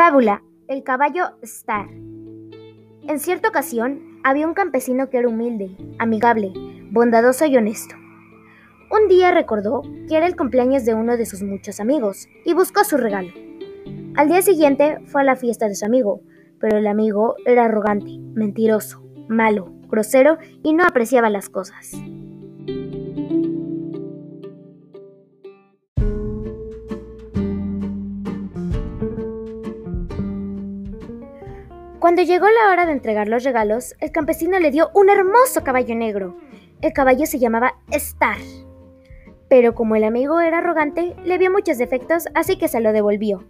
Fábula. El caballo Star. En cierta ocasión, había un campesino que era humilde, amigable, bondadoso y honesto. Un día recordó que era el cumpleaños de uno de sus muchos amigos y buscó su regalo. Al día siguiente fue a la fiesta de su amigo, pero el amigo era arrogante, mentiroso, malo, grosero y no apreciaba las cosas. Cuando llegó la hora de entregar los regalos, el campesino le dio un hermoso caballo negro. El caballo se llamaba Star. Pero como el amigo era arrogante, le vio muchos defectos, así que se lo devolvió.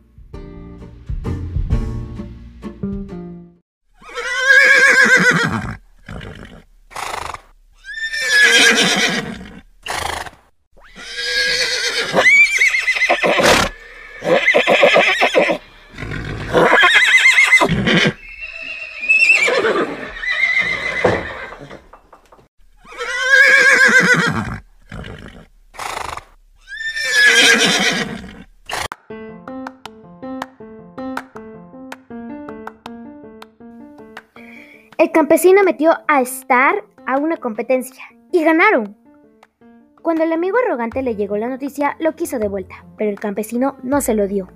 El campesino metió a Star a una competencia y ganaron. Cuando el amigo arrogante le llegó la noticia, lo quiso de vuelta, pero el campesino no se lo dio.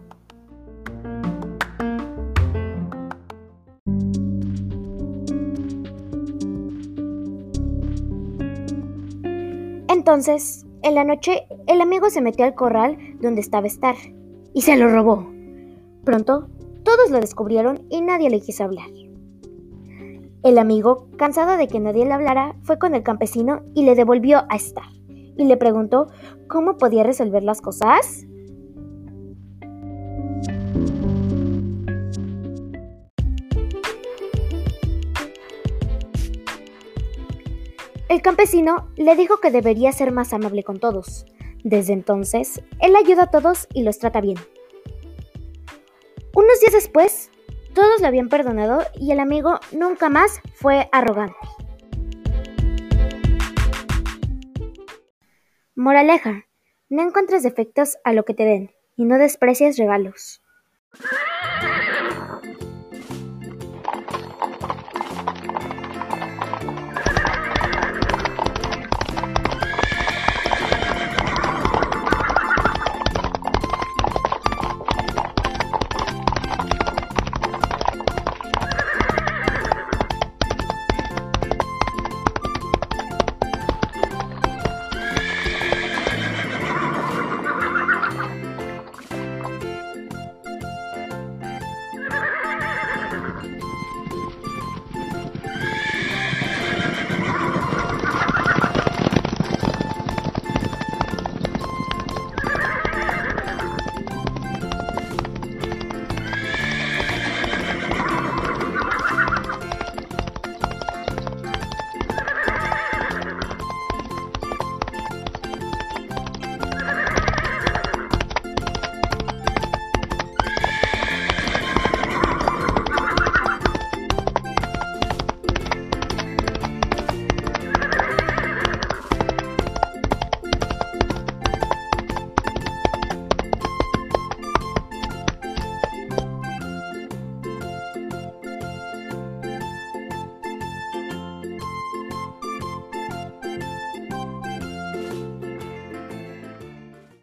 Entonces, en la noche, el amigo se metió al corral donde estaba Star y se lo robó. Pronto, todos lo descubrieron y nadie le quiso hablar. El amigo, cansado de que nadie le hablara, fue con el campesino y le devolvió a Star y le preguntó cómo podía resolver las cosas. El campesino le dijo que debería ser más amable con todos. Desde entonces, él ayuda a todos y los trata bien. Unos días después, todos lo habían perdonado y el amigo nunca más fue arrogante. Moraleja, no encuentres defectos a lo que te den y no desprecies regalos.